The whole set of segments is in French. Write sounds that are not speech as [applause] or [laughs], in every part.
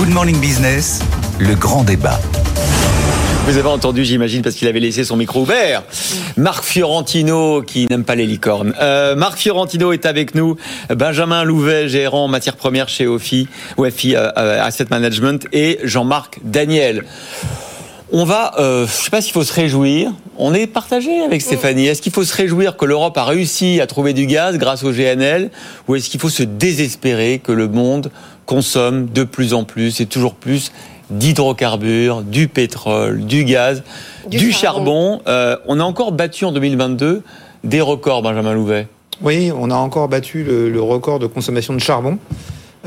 Good Morning Business, le grand débat. Vous avez entendu, j'imagine, parce qu'il avait laissé son micro ouvert. Marc Fiorentino, qui n'aime pas les licornes. Euh, Marc Fiorentino est avec nous. Benjamin Louvet, gérant matières premières chez OFI, OFI euh, euh, Asset Management, et Jean-Marc Daniel. On va, euh, je sais pas s'il faut se réjouir. On est partagé avec Stéphanie. Est-ce qu'il faut se réjouir que l'Europe a réussi à trouver du gaz grâce au GNL, ou est-ce qu'il faut se désespérer que le monde consomme de plus en plus et toujours plus d'hydrocarbures, du pétrole, du gaz, du, charbon. Euh, on a encore battu en 2022 des records, Benjamin Louvet. Oui, on a encore battu le, record de consommation de charbon.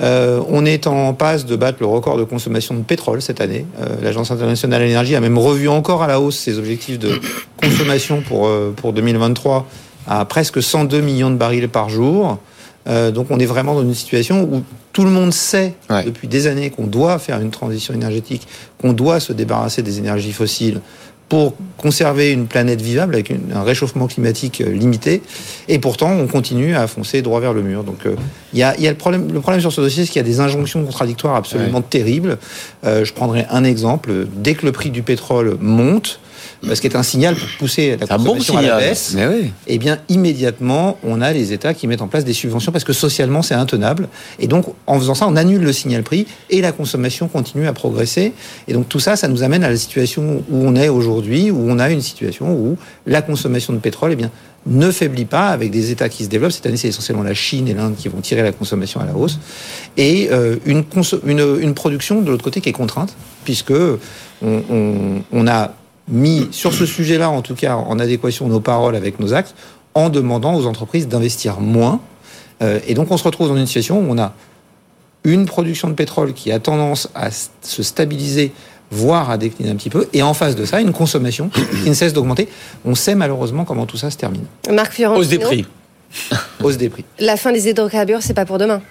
Euh, on est en passe de battre le record de consommation de pétrole cette année. Euh, L'Agence internationale de l'énergie a même revu encore à la hausse ses objectifs de [coughs] consommation pour, pour 2023 à presque 102 millions de barils par jour. Euh, donc on est vraiment dans une situation où tout le monde sait depuis des années qu'on doit faire une transition énergétique, qu'on doit se débarrasser des énergies fossiles pour conserver une planète vivable avec un réchauffement climatique euh, limité. Et pourtant, on continue à foncer droit vers le mur. Donc, euh, il y, a, y, a, le problème. Le problème sur ce dossier, c'est qu'il y a des injonctions contradictoires absolument terribles. je prendrai un exemple. Dès que le prix du pétrole monte, ce qui est un signal pour pousser la consommation à la baisse, et eh bien immédiatement, on a les États qui mettent en place des subventions parce que socialement, c'est intenable. Et donc, en faisant ça, on annule le signal prix et la consommation continue à progresser. Et donc, tout ça, ça nous amène à la situation où on est aujourd'hui, où on a une situation où la consommation de pétrole, eh bien, ne faiblit pas avec des États qui se développent. Cette année, c'est essentiellement la Chine et l'Inde qui vont tirer la consommation à la hausse. Et euh, une, une, une, production, de l'autre côté, qui est contrainte, puisque on, on, on a mis sur ce sujet-là, en tout cas en adéquation nos paroles avec nos actes, en demandant aux entreprises d'investir moins. Euh, et donc on se retrouve dans une situation où on a une production de pétrole qui a tendance à se stabiliser, voire à décliner un petit peu, et en face de ça, une consommation qui ne cesse d'augmenter. On sait malheureusement comment tout ça se termine. Marc Hausse des prix. [laughs] Hausse des prix. La fin des hydrocarbures, c'est pas pour demain.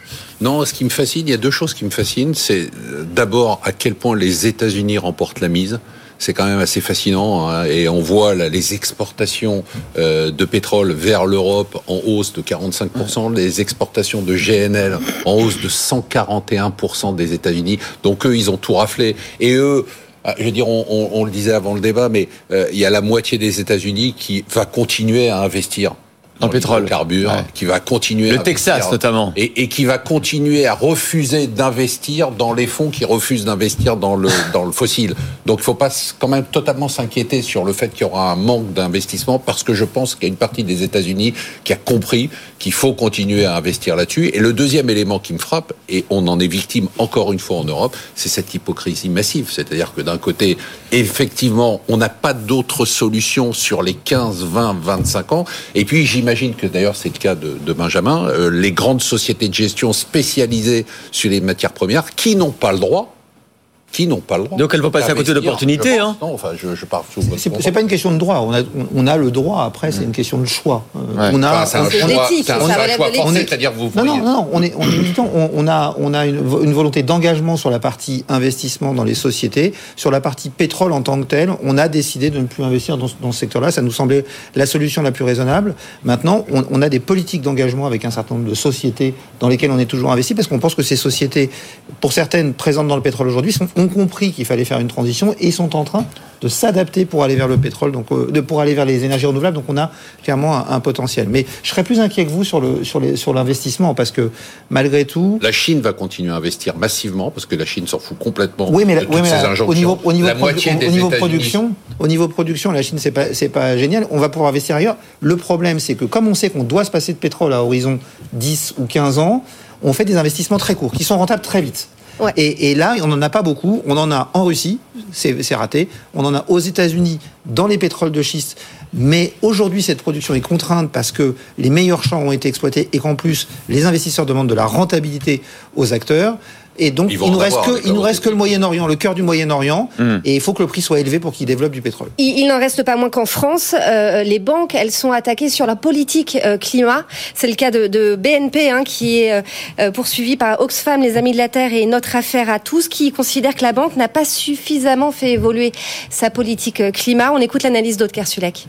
Non, ce qui me fascine, il y a deux choses qui me fascinent. C'est euh, d'abord à quel point les États-Unis remportent la mise c'est quand même assez fascinant. Hein, et on voit les exportations euh, de pétrole vers l'Europe en hausse de 45%, les exportations de GNL en hausse de 141% des États-Unis. Donc eux, ils ont tout raflé. Et eux, ah, je veux dire, on, le disait avant le débat, mais euh, il y a la moitié des États-Unis qui va continuer à investir dans le pétrole, carbure, qui va continuer. Le Texas notamment, et, et, qui va continuer à refuser d'investir dans les fonds qui refusent d'investir dans le [laughs] dans le fossile. Donc il faut pas quand même totalement s'inquiéter sur le fait qu'il y aura un manque d'investissement parce que je pense qu'il y a une partie des États-Unis qui a compris qu'il faut continuer à investir là-dessus. Et le deuxième élément qui me frappe, et on en est victime encore une fois en Europe, c'est cette hypocrisie massive. C'est-à-dire que d'un côté, effectivement, on n'a pas d'autre solution sur les 15, 20, 25 ans. Et puis j'imagine que d'ailleurs c'est le cas de, de Benjamin, euh, les grandes sociétés de gestion spécialisées sur les matières premières qui n'ont pas le droit qui n'ont pas le droit. Donc elles vont passer à côté d'opportunités. Hein. Non, enfin, je, je pars C'est pas une question de droit. On a, on a le droit. Après, c'est une question de choix. Euh, on a. c'est un, choix. C'est-à-dire vous. Non, non, non. On est, on est on, a, on a une, une volonté d'engagement sur la partie investissement dans les sociétés, sur la partie pétrole en tant que telle. On a décidé de ne plus investir dans, dans ce secteur-là. Ça nous semblait la solution la plus raisonnable. Maintenant, on, on a des politiques d'engagement avec un certain nombre de sociétés dans lesquelles on est toujours investi parce qu'on pense que ces sociétés, pour certaines présentes dans le pétrole aujourd'hui, ont compris qu'il fallait faire une transition et sont en train de s'adapter pour aller vers le pétrole, donc euh, de, pour aller vers les énergies renouvelables. Donc on a clairement un, potentiel. Mais je serais plus inquiet que vous sur le sur les sur l'investissement parce que malgré tout, la Chine va continuer à investir massivement parce que la Chine s'en fout complètement. Oui, mais, oui, mais au niveau au niveau, au, niveau production, au niveau production, la Chine c'est pas c'est pas génial. On va pouvoir investir ailleurs. Le problème, c'est que comme on sait qu'on doit se passer de pétrole à horizon 10 ou 15 ans, on fait des investissements très courts qui sont rentables très vite. Et, là, on n'en a pas beaucoup. On en a en Russie, c'est raté. On en a aux États-Unis, dans les pétroles de schiste. Mais aujourd'hui, cette production est contrainte parce que les meilleurs champs ont été exploités et qu'en plus, les investisseurs demandent de la rentabilité aux acteurs. Et donc, il nous reste que, il nous reste que le Moyen-Orient, le cœur du Moyen-Orient, hmm. et il faut que le prix soit élevé pour qu'il développe du pétrole. Il, n'en reste pas moins qu'en France, euh, les banques, elles sont attaquées sur la politique euh, climat. C'est le cas de, de BNP, hein, qui est euh, poursuivi par Oxfam, les Amis de la Terre et notre affaire à tous, qui considère que la banque n'a pas suffisamment fait évoluer sa politique climat. On écoute l'analyse d'Aude Kersulek.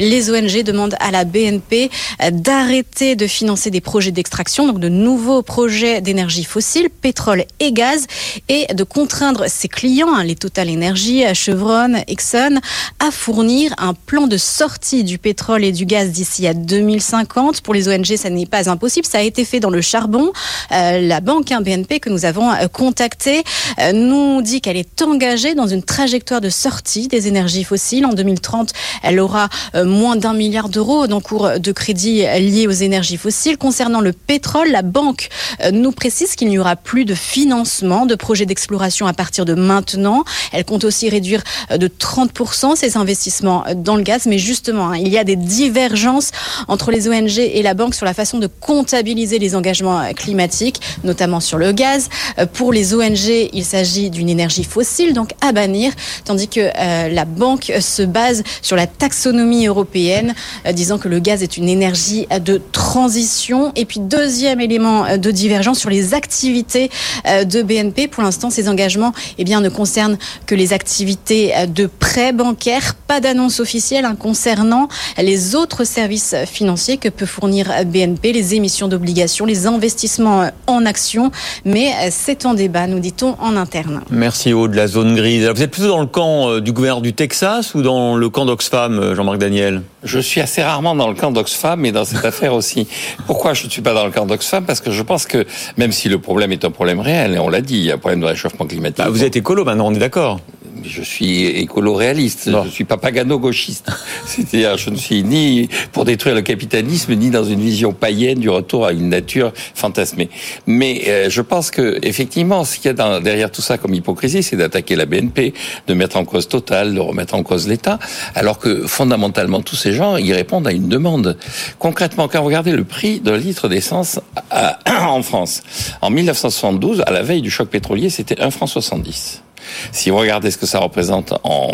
Les ONG demandent à la BNP d'arrêter de financer des projets d'extraction, donc de nouveaux projets d'énergie fossile, pétrole et gaz, et de contraindre ses clients, hein, les Total Energy, Chevron, Exxon, à fournir un plan de sortie du pétrole et du gaz d'ici à 2050. Pour les ONG, ça n'est pas impossible. Ça a été fait dans le charbon. Euh, la banque hein, BNP que nous avons euh, contactée euh, nous dit qu'elle est engagée dans une trajectoire de sortie des énergies fossiles. En 2030, elle aura moins d'un milliard d'euros d'encours de crédit liés aux énergies fossiles. Concernant le pétrole, la banque nous précise qu'il n'y aura plus de financement de projets d'exploration à partir de maintenant. Elle compte aussi réduire de 30% ses investissements dans le gaz. Mais justement, hein, il y a des divergences entre les ONG et la banque sur la façon de comptabiliser les engagements climatiques, notamment sur le gaz. Pour les ONG, il s'agit d'une énergie fossile, donc à bannir, tandis que euh, la banque se base sur la taxonomie européenne, euh, disant que le gaz est une énergie de transition. Et puis deuxième élément euh, de divergence sur les activités de BNP. Pour l'instant, ces engagements eh bien, ne concernent que les activités de prêt bancaire, pas d'annonce officielle hein, concernant les autres services financiers que peut fournir BNP, les émissions d'obligations, les investissements en actions. Mais c'est en débat, nous dit-on, en interne. Merci Aude de la zone grise. vous êtes plutôt dans le camp euh, du gouverneur du Texas ou dans le camp d'Oxfam, euh, Jean-Marc Daniel? Je suis assez rarement dans le camp d'Oxfam, mais dans cette affaire aussi. Pourquoi je ne suis pas dans le camp d'Oxfam? Parce que je pense que même si le problème est un problème réel, et on l'a dit, il y a un problème de réchauffement climatique. Bah, vous êtes écolo maintenant, on est d'accord je suis écolo-réaliste, je suis pas pagano-gauchiste. [laughs] C'est-à-dire, je ne suis ni pour détruire le capitalisme, ni dans une vision païenne du retour à une nature fantasmée. Mais euh, je pense que effectivement, ce qu'il y a derrière tout ça comme hypocrisie, c'est d'attaquer la BNP, de mettre en cause Total, de remettre en cause l'État, alors que fondamentalement, tous ces gens, ils répondent à une demande. Concrètement, quand vous regardez le prix d'un litre d'essence [clears throat] en France, en 1972, à la veille du choc pétrolier, c'était 1 franc 70. Si vous regardez ce que ça représente en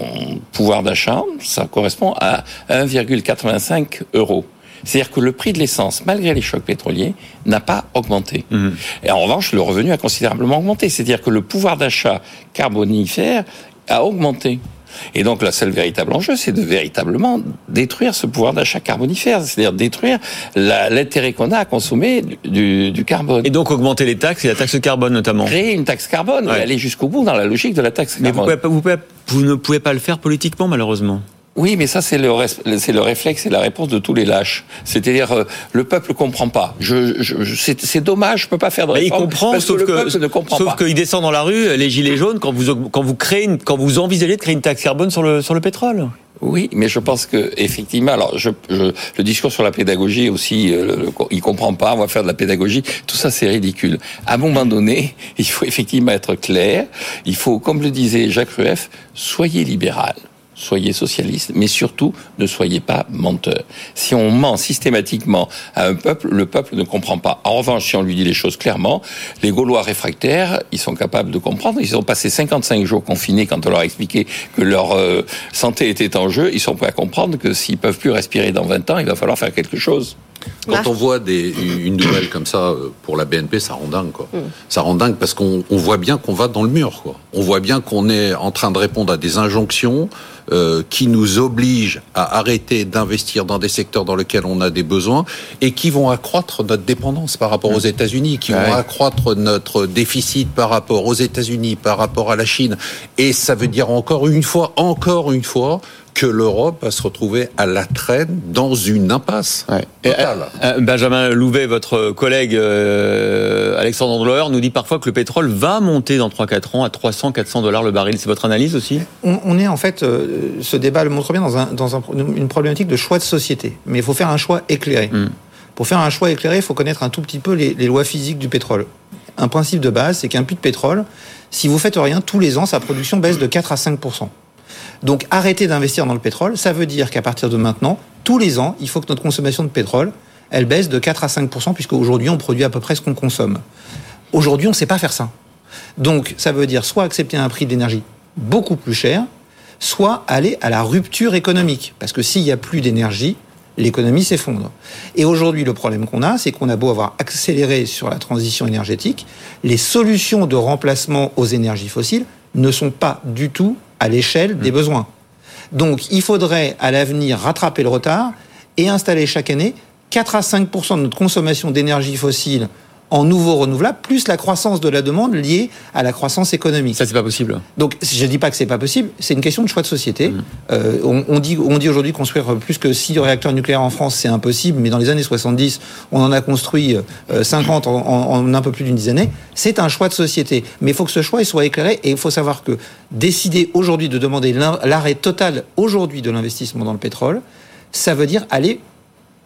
pouvoir d'achat, ça correspond à 1,85 euros. C'est-à-dire que le prix de l'essence, malgré les chocs pétroliers, n'a pas augmenté. Mmh. Et en revanche, le revenu a considérablement augmenté. C'est-à-dire que le pouvoir d'achat carbonifère a augmenté. Et donc, le seul véritable enjeu, c'est de véritablement détruire ce pouvoir d'achat carbonifère, c'est-à-dire détruire l'intérêt qu'on a à consommer du, carbone. Et donc augmenter les taxes et la taxe carbone notamment. Créer une taxe carbone et aller jusqu'au bout dans la logique de la taxe carbone. Mais vous, vous ne pouvez pas le faire politiquement, malheureusement. Oui, mais ça c'est le c'est le réflexe et la réponse de tous les lâches. C'est-à-dire euh, le peuple comprend pas. Je, je, c'est dommage, je peux pas faire de réforme. Mais il comprend, sauf que, le ne comprend sauf qu'il descend dans la rue, les gilets jaunes, quand vous quand vous créez quand vous envisagez de créer une taxe carbone sur le sur le pétrole. Oui, mais je pense que effectivement, alors je, le discours sur la pédagogie aussi, euh, il comprend pas. On va faire de la pédagogie. Tout ça, c'est ridicule. À un moment donné, [laughs] il faut effectivement être clair. Il faut, comme le disait Jacques Rueff, soyez libéral soyez socialiste, mais surtout ne soyez pas menteur. Si on ment systématiquement à un peuple, le peuple ne comprend pas. En revanche, si on lui dit les choses clairement, les Gaulois réfractaires, ils sont capables de comprendre. Ils ont passé 55 jours confinés quand on leur a expliqué que leur euh, santé était en jeu. Ils sont prêts à comprendre que s'ils peuvent plus respirer dans 20 ans, il va falloir faire quelque chose. Quand on voit des, une nouvelle comme ça euh, pour la BNP, ça rend dingue. Quoi. Mm. Ça rend dingue parce qu'on voit bien qu'on va dans le mur. Quoi. On voit bien qu'on est en train de répondre à des injonctions euh, qui nous obligent à arrêter d'investir dans des secteurs dans lesquels on a des besoins et qui vont accroître notre dépendance par rapport aux mm. États-Unis, qui vont accroître notre déficit par rapport aux États-Unis, par rapport à la Chine. Et ça veut dire encore une fois, encore une fois, que l'Europe va se retrouver à la traîne dans une impasse totale. Euh, euh, Benjamin Louvet, votre collègue euh, Alexandre Andlauer, nous dit parfois que le pétrole va monter dans 3-4 ans à 300-400 dollars le baril. C'est votre analyse aussi? On, est en fait, ce débat le montre bien, dans, un, dans un, une problématique de choix de société. Mais il faut faire un choix éclairé. Hmm. Pour faire un choix éclairé, il faut connaître un tout petit peu les, les lois physiques du pétrole. Un principe de base, c'est qu'un puits de pétrole, si vous faites rien, tous les ans, sa production baisse de 4 à 5 donc arrêter d'investir dans le pétrole, ça veut dire qu'à partir de maintenant, tous les ans, il faut que notre consommation de pétrole, elle baisse de 4 à 5 puisque aujourd'hui on produit à peu près ce qu'on consomme. Aujourd'hui, on ne sait pas faire ça. Donc ça veut dire soit accepter un prix d'énergie beaucoup plus cher, soit aller à la rupture économique. Parce que s'il n'y a plus d'énergie, l'économie s'effondre. Et aujourd'hui, le problème qu'on a, c'est qu'on a beau avoir accéléré sur la transition énergétique, les solutions de remplacement aux énergies fossiles ne sont pas du tout à l'échelle des mmh. besoins. Donc, il faudrait à l'avenir rattraper le retard et installer chaque année 4 à 5% de notre consommation d'énergie fossile en nouveaux renouvelables, plus la croissance de la demande liée à la croissance économique. Ça, c'est pas possible. Donc, je ne dis pas que c'est pas possible, c'est une question de choix de société. Mmh. Euh, on, on, dit, on dit aujourd'hui construire plus que 6 réacteurs nucléaires en France, c'est impossible, mais dans les années 70, on en a construit euh, 50 en, en, en, un peu plus d'une dizaine d'années. C'est un choix de société. Mais il faut que ce choix il soit éclairé et il faut savoir que décider aujourd'hui de demander l'arrêt total aujourd'hui de l'investissement dans le pétrole, ça veut dire aller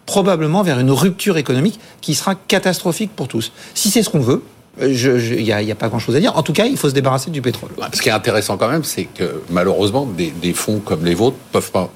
probablement vers une rupture économique qui sera catastrophique pour tous. Si c'est ce qu'on veut, il n'y a, pas grand-chose à dire. En tout cas, il faut se débarrasser du pétrole. Ce qui est intéressant quand même, c'est que malheureusement, des, fonds comme les vôtres peuvent pas.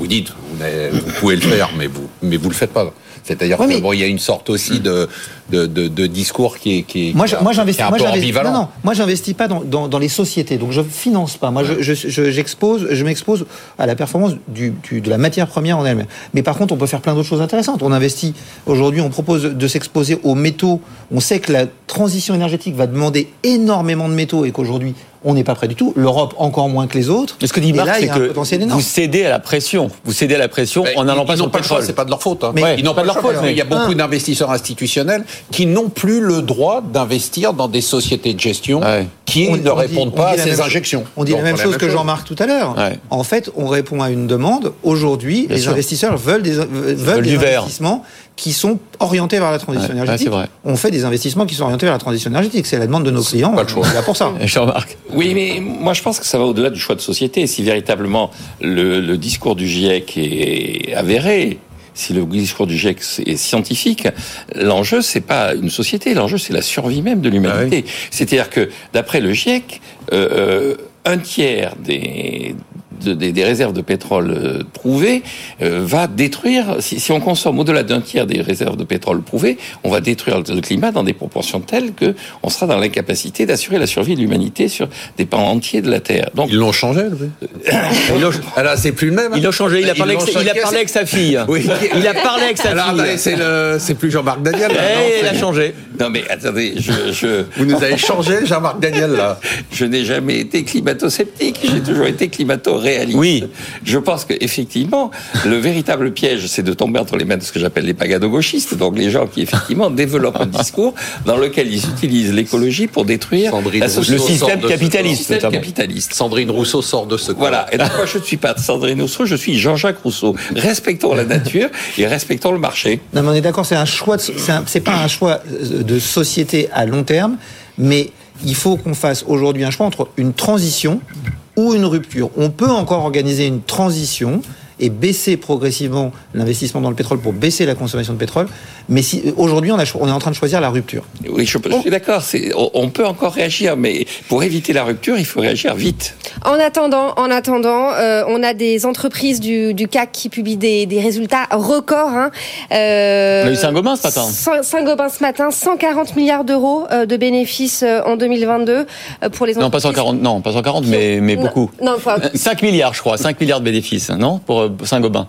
Vous dites, vous, vous pouvez le faire, mais vous, mais vous le faites pas. C'est-à-dire oui, bon, y a une sorte aussi de, de, de, de discours qui est, qui est, moi, moi, j'investis, moi, peu ambivalent. Non, non, moi, j'investis pas dans, dans, dans, les sociétés, donc je finance pas. Moi, je, je, j'expose, je m'expose à la performance du, du, de la matière première en elle-même. Mais par contre, on peut faire plein d'autres choses intéressantes. On investit aujourd'hui, on propose de s'exposer aux métaux. On sait que la transition énergétique va demander énormément de métaux et qu'aujourd'hui, on n'est pas prêt du tout. L'Europe encore moins que les autres. Mais ce que dit Marc, c'est que vous cédez à la pression. Vous cédez à la pression mais en n'allant pas ils sur le pétrole. C'est pas de leur faute. Hein. Mais ouais, ils n'ont pas, de leur faute. Mais il y a beaucoup d'investisseurs institutionnels qui n'ont plus le droit d'investir dans des sociétés de gestion ouais. Qui on, ne on répondent dit, pas à ces injections. On dit Donc, la même chose que Jean-Marc tout à l'heure. Ouais. En fait, on répond à une demande. Aujourd'hui, les sûr. investisseurs veulent des, veulent, veulent des investissements qui sont orientés vers la transition ouais, énergétique. Ouais, on fait des investissements qui sont orientés vers la transition énergétique. C'est la demande de nos clients. Pas le choix. là pour ça. [laughs] Jean-Marc. Oui, mais moi je pense que ça va au-delà du choix de société. Si véritablement le, le discours du GIEC est avéré, si le discours du GIEC est scientifique, l'enjeu c'est pas une société, l'enjeu c'est la survie même de l'humanité. Ah oui. C'est-à-dire que d'après le GIEC, euh, euh, un tiers des, de, des, des, réserves de pétrole euh, prouvées euh, va détruire, si, si on consomme au-delà d'un tiers des réserves de pétrole prouvées, on va détruire le climat dans des proportions telles que on sera dans l'incapacité d'assurer la survie de l'humanité sur des pans entiers de la Terre. Donc ils l'ont changé. [coughs] Alors c'est plus le même. Hein. Ils l'ont changé. Il a parlé, avec, il a parlé avec sa fille. [laughs] Oui. Il a parlé avec sa Alors, fille. C'est le, c'est plus Jean-Marc Daniel. Là, non, il a changé. Non mais attendez, je, je... vous nous avez changé, Jean-Marc Daniel là. [laughs] je n'ai jamais été climato-sceptique. J'ai toujours été climato-réaliste. Oui. Je pense qu'effectivement, le véritable piège, c'est de tomber entre les mains de ce que j'appelle les pagano-gauchistes, donc les gens qui, effectivement, [laughs] développent un discours dans lequel ils utilisent l'écologie pour détruire Sandrine le système capitaliste. Le système capitaliste. Sandrine Rousseau sort de ce Voilà. Et donc, moi, je ne suis pas Sandrine Rousseau, je suis Jean-Jacques Rousseau. Respectons la nature et respectons le marché. Non, mais on est d'accord, c'est un choix, c'est pas un choix de société à long terme, mais il faut qu'on fasse aujourd'hui un choix entre une transition ou une rupture. On peut encore organiser une transition et baisser progressivement l'investissement dans le pétrole pour baisser la consommation de pétrole. Mais si, aujourd'hui, on, on, est en train de choisir la rupture. Oui, je, je suis d'accord. On, on, peut encore réagir, mais pour éviter la rupture, il faut réagir vite. En attendant, en attendant, euh, on a des entreprises du, du CAC qui publient des, des résultats records. Hein. Euh, on a eu Saint-Gobain ce matin. Saint-Gobain ce matin, 140 milliards d'euros euh, de bénéfices en 2022 pour les entreprises. Non, pas 140, non, pas 140, mais, mais beaucoup. Non, enfin, [laughs] 5 milliards, je crois, 5 milliards de bénéfices, non, pour Saint-Gobain.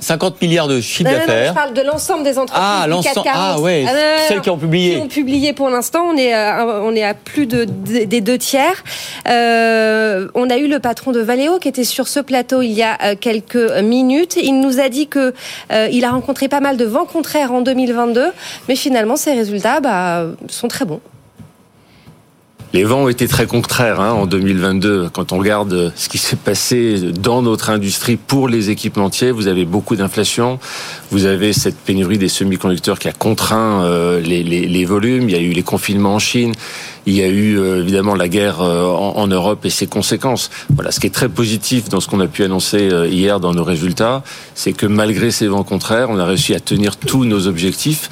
50 milliards de chiffre d'affaires. Je parle de l'ensemble des entreprises. Ah, l'ensemble. Ah, ouais. Ah, non, non, celles qui ont publié. Qui ont publié pour l'instant, on est à, on est à plus de, de des deux tiers. Euh, on a eu le patron de Valeo qui était sur ce plateau il y a euh, quelques minutes. Il nous a dit que euh, il a rencontré pas mal de vents contraires en 2022, mais finalement ses résultats bah, sont très bons. Les vents ont été très contraires hein, en 2022. Quand on regarde ce qui s'est passé dans notre industrie pour les équipementiers, vous avez beaucoup d'inflation, vous avez cette pénurie des semi-conducteurs qui a contraint euh, les, volumes, il y a eu les confinements en Chine, il y a eu euh, évidemment la guerre euh, en, en, Europe et ses conséquences. Voilà, ce qui est très positif dans ce qu'on a pu annoncer euh, hier dans nos résultats, c'est que malgré ces vents contraires, on a réussi à tenir tous nos objectifs.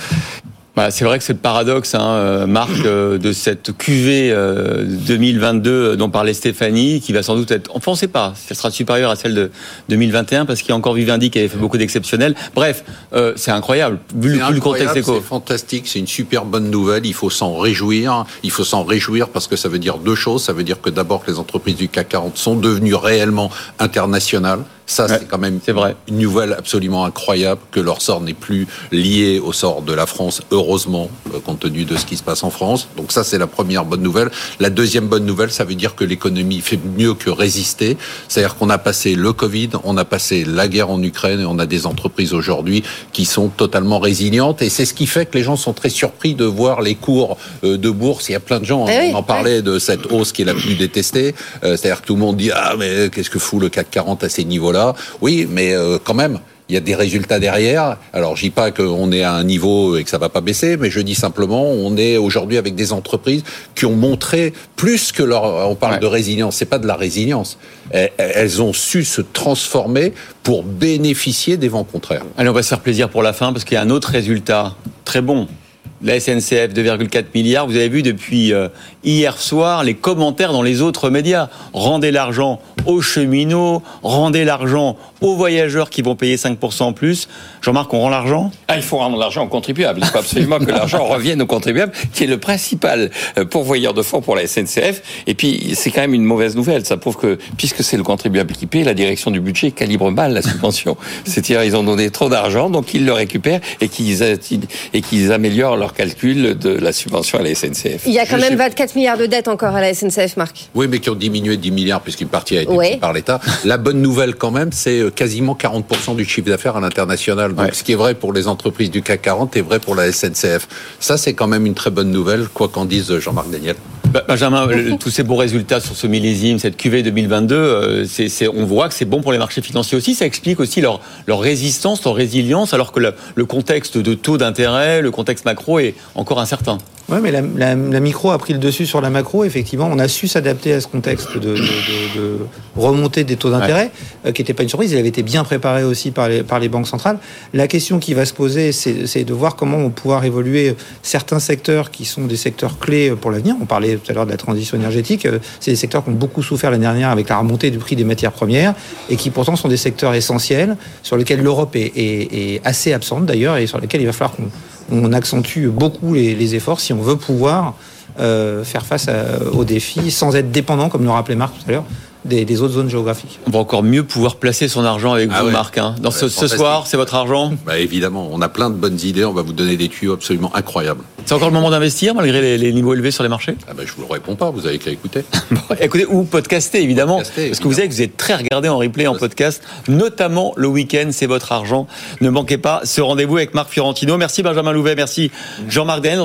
Bah, c'est vrai que c'est le paradoxe, hein, Marc, euh, de cette QV euh, 2022 dont parlait Stéphanie, qui va sans doute être, enfin on ne sait pas, elle sera supérieure à celle de 2021, parce qu'il y a encore Vivendi qui avait fait beaucoup d'exceptionnels. Bref, euh, c'est incroyable, vu le, le contexte éco. C'est fantastique, c'est une super bonne nouvelle, il faut s'en réjouir. Il faut s'en réjouir parce que ça veut dire deux choses. Ça veut dire que d'abord que les entreprises du CAC 40 sont devenues réellement internationales Ça, Ouais, c'est quand même c'est vrai. une nouvelle absolument incroyable que leur sort n'est plus lié au sort de la France, heureusement, euh, compte tenu de ce qui se passe en France. Donc ça, c'est la première bonne nouvelle. La deuxième bonne nouvelle, ça veut dire que l'économie fait mieux que résister. C'est-à-dire qu'on a passé le Covid, on a passé la guerre en Ukraine et on a des entreprises aujourd'hui qui sont totalement résilientes. Et c'est ce qui fait que les gens sont très surpris de voir les cours euh, de bourse. Il y a plein de gens, Eh oui, on en parlait de cette hausse qui est la plus détestée. Euh, C'est-à-dire que tout le monde dit ah mais qu'est-ce que fout le CAC 40 à ces niveaux-là? Oui, mais euh, quand même. Il y a des résultats derrière. Alors, je dis pas qu'on est à un niveau et que ça va pas baisser, mais je dis simplement, on est aujourd'hui avec des entreprises qui ont montré plus que leur. On parle Ouais. de résilience. C'est pas de la résilience. Elles ont su se transformer pour bénéficier des vents contraires. Allez, on va se faire plaisir pour la fin parce qu'il y a un autre résultat très bon. La SNCF, 2,4 milliards. Vous avez vu depuis euh, hier soir les commentaires dans les autres médias. Rendez l'argent aux cheminots, rendez l'argent aux voyageurs qui vont payer 5% en plus. Jean-Marc, on rend l'argent? Ah, il faut rendre l'argent aux contribuables. Il faut absolument que l'argent [laughs] revienne aux contribuables, qui est le principal euh, pourvoyeur de fonds pour la SNCF. Et puis, c'est quand même une mauvaise nouvelle. Ça prouve que, puisque c'est le contribuable qui paie, la direction du budget calibre mal la subvention. [laughs] C'est-à-dire, ils ont donné trop d'argent, donc ils le récupèrent et qu'ils et qu'ils améliorent leur calcul de la subvention à la SNCF. Il y a quand Je même suis- 24 milliards de dettes encore à la SNCF, Marc. Oui, mais qui ont diminué de 10 milliards puisqu'une partie a été Ouais. prise par l'État. La bonne nouvelle quand même, c'est euh, quasiment 40% du chiffre d'affaires à l'international. Donc Ouais. ce qui est vrai pour les entreprises du CAC 40 est vrai pour la SNCF. Ça, c'est quand même une très bonne nouvelle, quoi qu'en dise Jean-Marc Daniel. Bah, Benjamin, tous ces bons résultats sur ce millésime, cette QV 2022, euh, on voit que c'est bon pour les marchés financiers aussi. Ça explique aussi leur, leur résistance, leur résilience, alors que le, le contexte de taux d'intérêt, le contexte macro est encore incertain. Ouais, mais la, la- la micro a pris le dessus sur la macro. Effectivement, on a su s'adapter à ce contexte de, de- de- de remontée des taux d'intérêt, euh, qui n'était pas une surprise. Il avait été bien préparé aussi par les, par les banques centrales. La question qui va se poser, c'est c'est de voir comment on va pouvoir évoluer certains secteurs qui sont des secteurs clés pour l'avenir. On parlait tout à l'heure de la transition énergétique. Euh, C'est des secteurs qui ont beaucoup souffert l'année dernière avec la remontée du prix des matières premières et qui pourtant sont des secteurs essentiels sur lesquels l'Europe est, est- est assez absente d'ailleurs et sur lesquels il va falloir qu'on on accentue beaucoup les, efforts si on veut pouvoir euh, faire face à- aux défis sans être dépendant, comme le rappelait Marc tout à l'heure, des, des autres zones géographiques. On va encore mieux pouvoir placer son argent avec Ah vous, ouais. Marc. hein. Dans Ouais, ce, ce soir, c'est votre argent? Bah, évidemment, on a plein de bonnes idées. On va vous donner des tuyaux absolument incroyables. C'est encore le moment d'investir malgré les, les niveaux élevés sur les marchés? Ah bah, je vous le réponds pas. Vous avez qu'à écouter. [laughs] Bon, Écoutez, ou podcaster évidemment, Podcaster, parce que vous savez que vous êtes très regardé en replay, en podcast, notamment le week-end, c'est votre argent. Ne manquez pas ce rendez-vous avec Marc Fiorentino. Merci Benjamin Louvet, merci Jean-Marc Daniel.